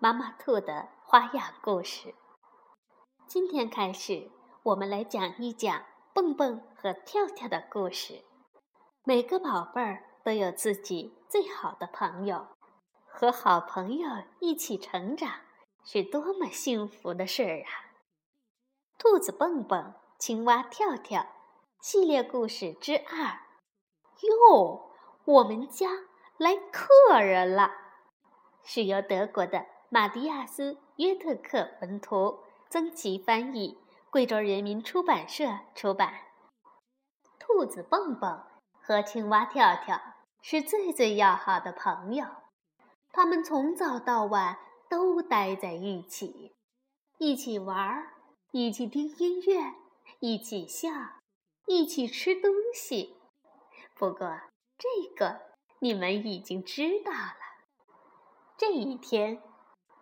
妈妈兔的花样故事。今天开始，我们来讲一讲蹦蹦和跳跳的故事。每个宝贝儿都有自己最好的朋友，和好朋友一起成长是多么幸福的事儿啊！兔子蹦蹦、青蛙跳跳系列故事之二。哟，我们家。来客人了，是由德国的马蒂亚斯·约特克文图，曾琦翻译，贵州人民出版社出版。兔子蹦蹦和青蛙跳跳是最最要好的朋友，他们从早到晚都待在一起，一起玩，一起听音乐，一起笑，一起吃东西。不过这个。你们已经知道了。这一天，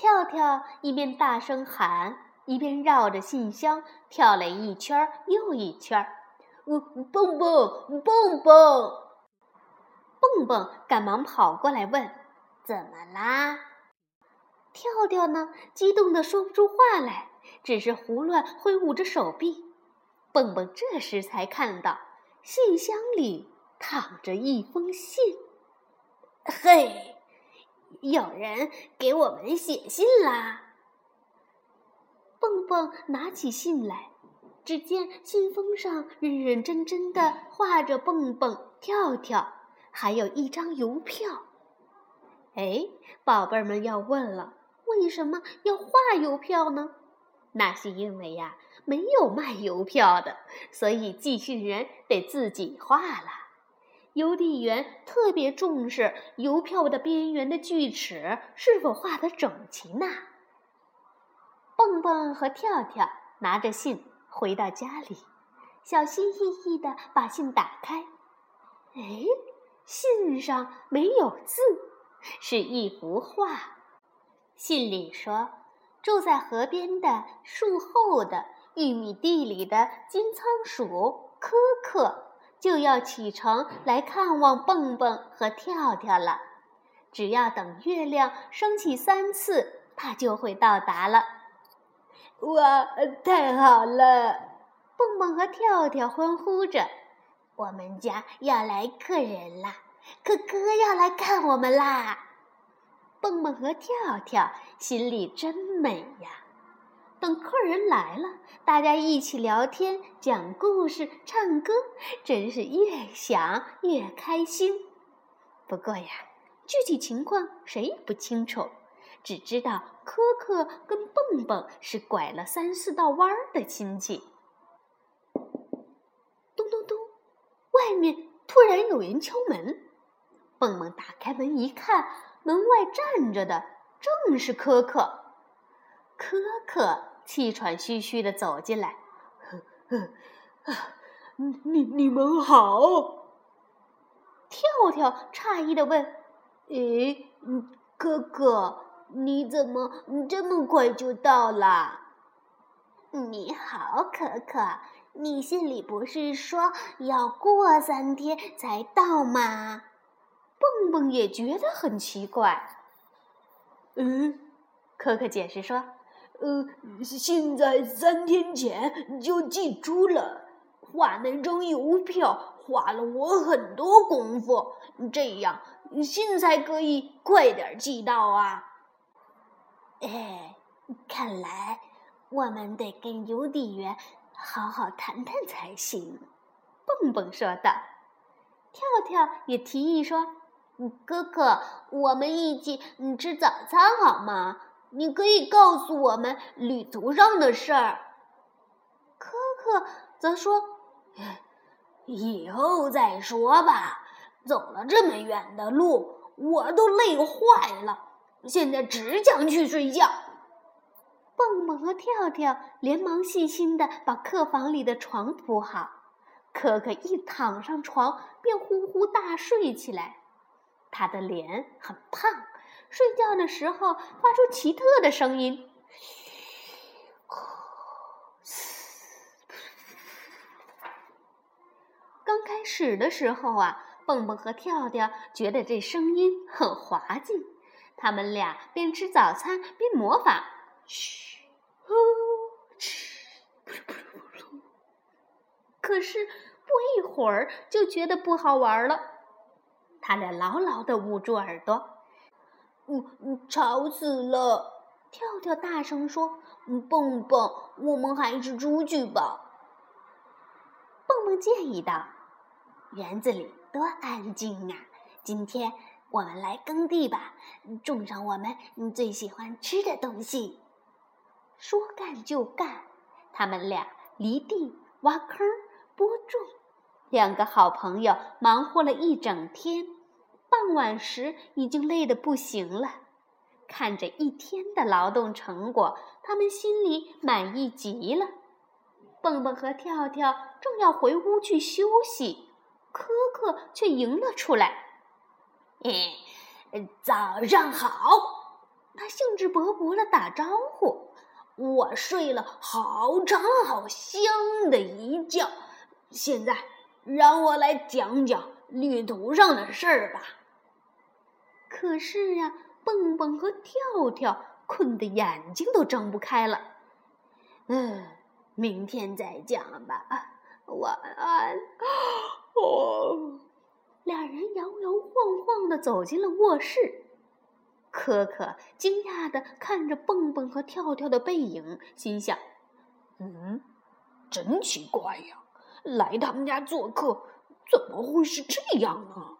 跳跳一边大声喊，一边绕着信箱跳了一圈又一圈。蹦蹦蹦蹦，蹦蹦赶忙跑过来问：“怎么啦？”跳跳呢，激动的说不出话来，只是胡乱挥舞着手臂。蹦蹦这时才看到，信箱里躺着一封信。嘿，有人给我们写信啦！蹦蹦拿起信来，只见信封上认认真真的画着蹦蹦、跳跳，还有一张邮票。哎，宝贝儿们要问了，为什么要画邮票呢？那是因为呀，没有卖邮票的，所以寄信人得自己画了。邮递员特别重视邮票的边缘的锯齿是否画得整齐呢？蹦蹦和跳跳拿着信回到家里，小心翼翼地把信打开。哎，信上没有字，是一幅画。信里说：“住在河边的树后的玉米地里的金仓鼠科科。”就要启程来看望蹦蹦和跳跳了，只要等月亮升起三次，它就会到达了。哇，太好了！蹦蹦和跳跳欢呼着：“我们家要来客人啦，哥哥要来看我们啦！”蹦蹦和跳跳心里真美呀。等客人来了，大家一起聊天、讲故事、唱歌，真是越想越开心。不过呀，具体情况谁也不清楚，只知道科科跟蹦蹦是拐了三四道弯儿的亲戚。咚咚咚，外面突然有人敲门。蹦蹦打开门一看，门外站着的正是科科。科科。气喘吁吁地走进来，你你们好。跳跳诧异地问：“诶，哥哥，你怎么这么快就到了？”“你好，可可，你信里不是说要过三天才到吗？”蹦蹦也觉得很奇怪。嗯，可可解释说。呃，信在三天前就寄出了，画那张邮票花了我很多功夫，这样信才可以快点寄到啊。哎，看来我们得跟邮递员好好谈谈才行。蹦蹦说道。跳跳也提议说：“哥哥，我们一起吃早餐好吗？”你可以告诉我们旅途上的事儿。科科则说：“以后再说吧，走了这么远的路，我都累坏了。现在只想去睡觉。蹦蹦和跳跳连忙细心的把客房里的床铺好，可可一躺上床便呼呼大睡起来。他的脸很胖，睡觉的时候发出奇特的声音。刚开始的时候啊，蹦蹦和跳跳觉得这声音很滑稽，他们俩边吃早餐边模仿。嘘。呼，哧，可是不一会儿就觉得不好玩了，他俩牢牢的捂住耳朵。嗯嗯，吵死了！跳跳大声说：“蹦蹦，我们还是出去吧。”蹦蹦建议道：“园子里多安静啊！今天我们来耕地吧，种上我们最喜欢吃的东西。”说干就干，他们俩犁地、挖坑、播种，两个好朋友忙活了一整天。傍晚时，已经累得不行了。看着一天的劳动成果，他们心里满意极了。蹦蹦和跳跳正要回屋去休息，可可却迎了出来。“嘿，早上好！”他兴致勃勃地打招呼。我睡了好长好香的一觉，现在让我来讲讲旅途上的事儿吧。可是呀，蹦蹦和跳跳困得眼睛都睁不开了。嗯，明天再讲吧。晚安。哦，俩人摇摇晃晃地走进了卧室。可可惊讶地看着蹦蹦和跳跳的背影，心想：“嗯，真奇怪呀，来他们家做客，怎么会是这样呢？”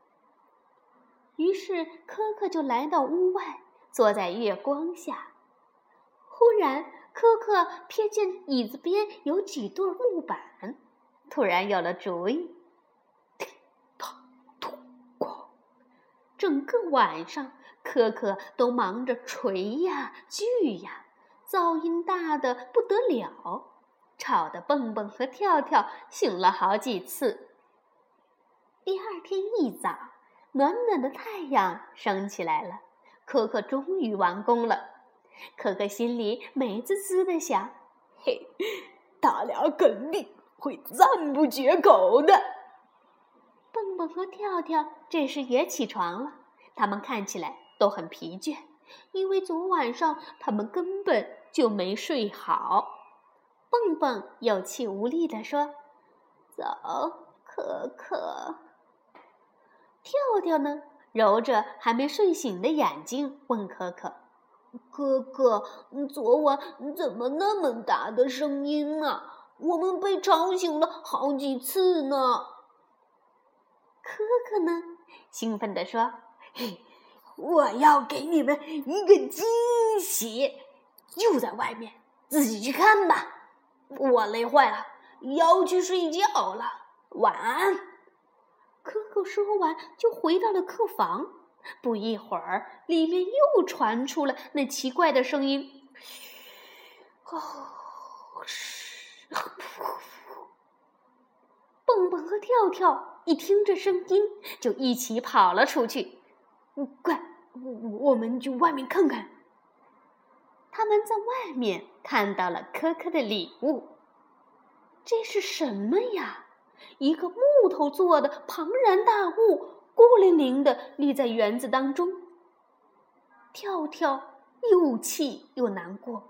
于是，可可就来到屋外，坐在月光下。忽然，可可瞥见椅子边有几对木板，突然有了主意。整个晚上。可可都忙着锤呀锯呀，噪音大的不得了，吵得蹦蹦和跳跳醒了好几次。第二天一早，暖暖的太阳升起来了，可可终于完工了。可可心里美滋滋的想：“嘿，他俩肯定会赞不绝口的。”蹦蹦和跳跳这时也起床了，他们看起来。都很疲倦，因为昨晚上他们根本就没睡好。蹦蹦有气无力地说：“走，可可。”跳跳呢，揉着还没睡醒的眼睛，问可可：“可可，昨晚怎么那么大的声音啊？我们被吵醒了好几次呢。”可可呢，兴奋地说：“嘿。”我要给你们一个惊喜，就在外面，自己去看吧。我累坏了，要去睡觉了。晚安。可可说完就回到了客房。不一会儿，里面又传出了那奇怪的声音：“嘘，哦，嘘。”蹦蹦和跳跳一听这声音，就一起跑了出去。快！我我们去外面看看。他们在外面看到了可可的礼物，这是什么呀？一个木头做的庞然大物，孤零零的立在园子当中。跳跳又气又难过，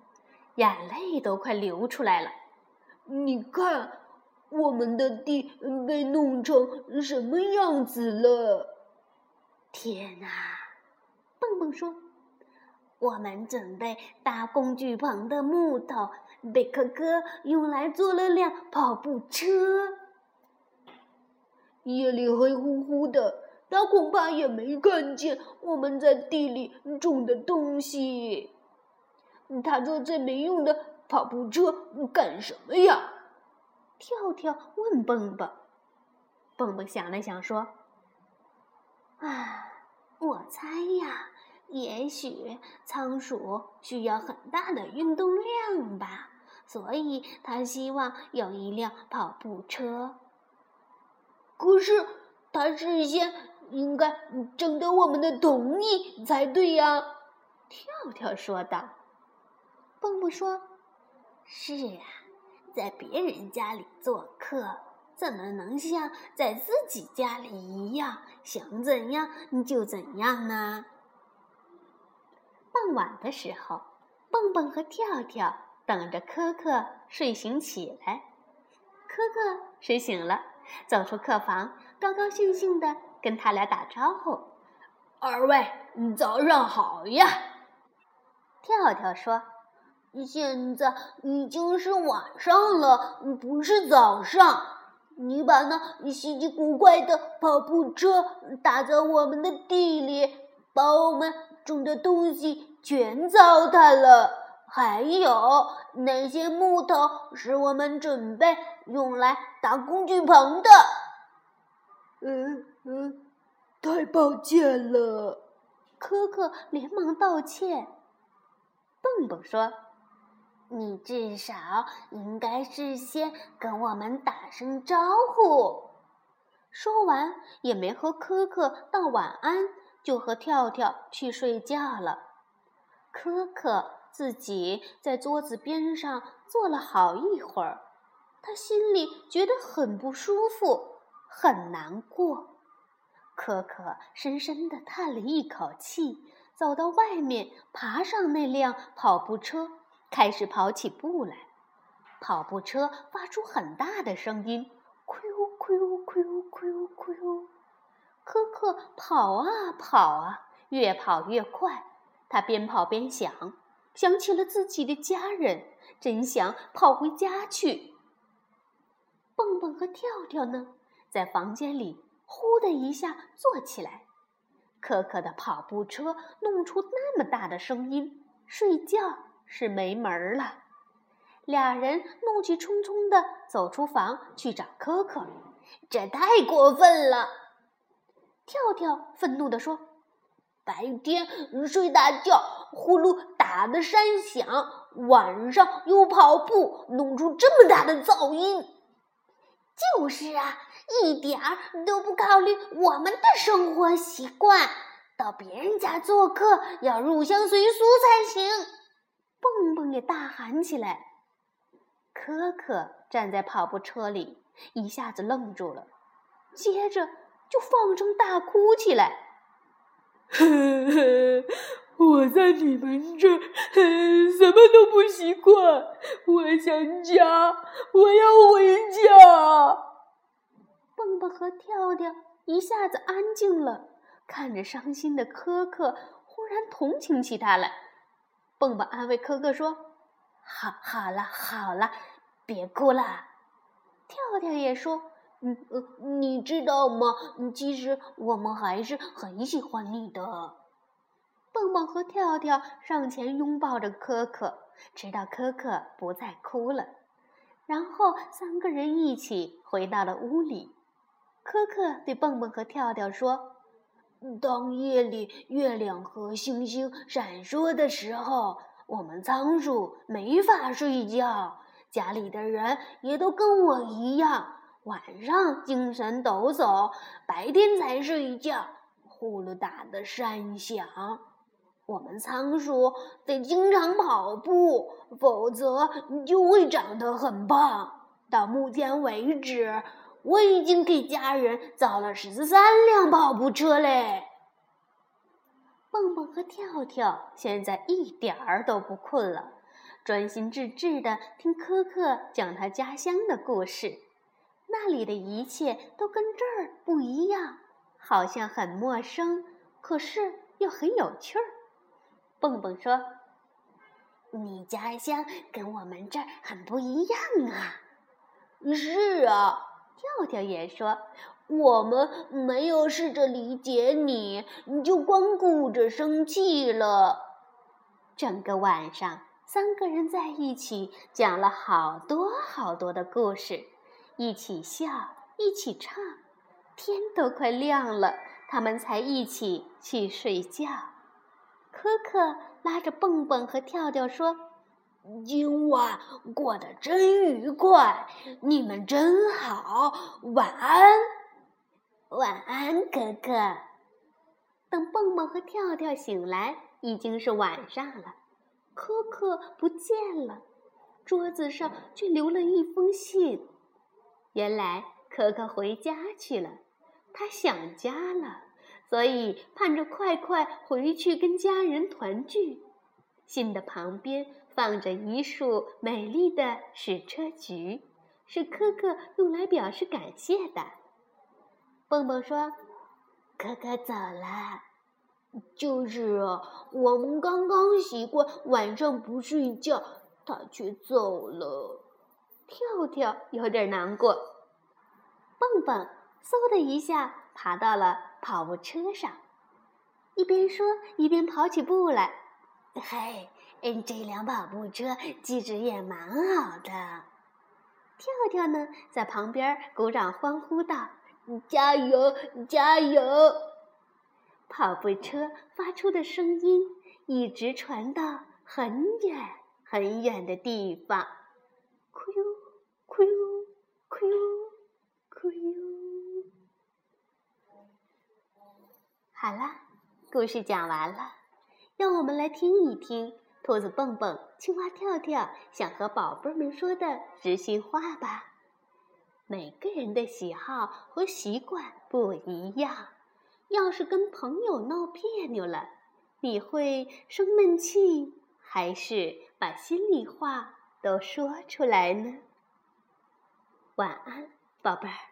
眼泪都快流出来了。你看，我们的地被弄成什么样子了？天哪！蹦蹦说：“我们准备搭工具棚的木头被可可用来做了辆跑步车。夜里黑乎乎的，他恐怕也没看见我们在地里种的东西。他坐这没用的跑步车干什么呀？”跳跳问蹦蹦。蹦蹦想了想说：“啊。”我猜呀，也许仓鼠需要很大的运动量吧，所以他希望有一辆跑步车。可是他事先应该征得我们的同意才对呀。”跳跳说道。蹦蹦说：“是啊，在别人家里做客。”怎么能像在自己家里一样，想怎样就怎样呢？傍晚的时候，蹦蹦和跳跳等着可可睡醒起来。科科睡醒了，走出客房，高高兴兴地跟他俩打招呼：“二位早上好呀！”跳跳说：“现在已经是晚上了，不是早上。”你把那稀奇古怪的跑步车打在我们的地里，把我们种的东西全糟蹋了。还有那些木头是我们准备用来搭工具棚的。嗯嗯，太抱歉了，可可连忙道歉。蹦蹦说。你至少应该事先跟我们打声招呼。说完，也没和可可道晚安，就和跳跳去睡觉了。可可自己在桌子边上坐了好一会儿，他心里觉得很不舒服，很难过。可可深深地叹了一口气，走到外面，爬上那辆跑步车。开始跑起步来，跑步车发出很大的声音，咕噜咕噜咕噜咕噜咕噜。可可跑啊跑啊，越跑越快。他边跑边想，想起了自己的家人，真想跑回家去。蹦蹦和跳跳呢，在房间里呼的一下坐起来。可可的跑步车弄出那么大的声音，睡觉。是没门儿了！俩人怒气冲冲地走出房去找可可，这太过分了！跳跳愤怒地说：“白天睡大觉，呼噜打得山响；晚上又跑步，弄出这么大的噪音。”就是啊，一点儿都不考虑我们的生活习惯。到别人家做客，要入乡随俗才行。蹦蹦也大喊起来，可可站在跑步车里，一下子愣住了，接着就放声大哭起来。呵呵，我在你们这儿 什么都不习惯，我想家，我要回家。蹦蹦和跳跳一下子安静了，看着伤心的可可，忽然同情起他来。蹦蹦安慰可可说：“好，好了，好了，别哭了。”跳跳也说：“嗯嗯，你知道吗？其实我们还是很喜欢你的。”蹦蹦和跳跳上前拥抱着可可，直到可可不再哭了，然后三个人一起回到了屋里。可可对蹦蹦和跳跳说。当夜里月亮和星星闪烁的时候，我们仓鼠没法睡觉。家里的人也都跟我一样，晚上精神抖擞，白天才睡觉。呼噜打的山响，我们仓鼠得经常跑步，否则你就会长得很胖。到目前为止。我已经给家人造了十三辆跑步车嘞。蹦蹦和跳跳现在一点儿都不困了，专心致志地听可可讲他家乡的故事。那里的一切都跟这儿不一样，好像很陌生，可是又很有趣儿。蹦蹦说：“你家乡跟我们这儿很不一样啊。”“是啊。”跳跳也说：“我们没有试着理解你，你就光顾着生气了。”整个晚上，三个人在一起讲了好多好多的故事，一起笑，一起唱，天都快亮了，他们才一起去睡觉。可可拉着蹦蹦和跳跳说：“今晚过得真愉快，你们真好，晚安，晚安，可可。”等蹦蹦和跳跳醒来，已经是晚上了。可可不见了，桌子上却留了一封信。原来可可回家去了，他想家了，所以盼着快快回去跟家人团聚。信的旁边放着一束美丽的矢车菊，是可可用来表示感谢的。蹦蹦说：“可可走了。”就是啊，我们刚刚习惯晚上不睡觉，他却走了。跳跳有点难过，蹦蹦嗖的一下爬到了跑步车上，一边说一边跑起步来。嘿，嗯，这辆跑步车机制也蛮好的。跳跳呢，在旁边鼓掌欢呼道：“加油，加油！”跑步车发出的声音一直传到很远很远的地方，哭哟，哭哟，哭哟，哭哟。好了，故事讲完了，让我们来听一听兔子蹦蹦、青蛙跳跳想和宝贝们说的知心话吧。每个人的喜好和习惯不一样。要是跟朋友闹别扭了，你会生闷气，还是把心里话都说出来呢？晚安，宝贝儿。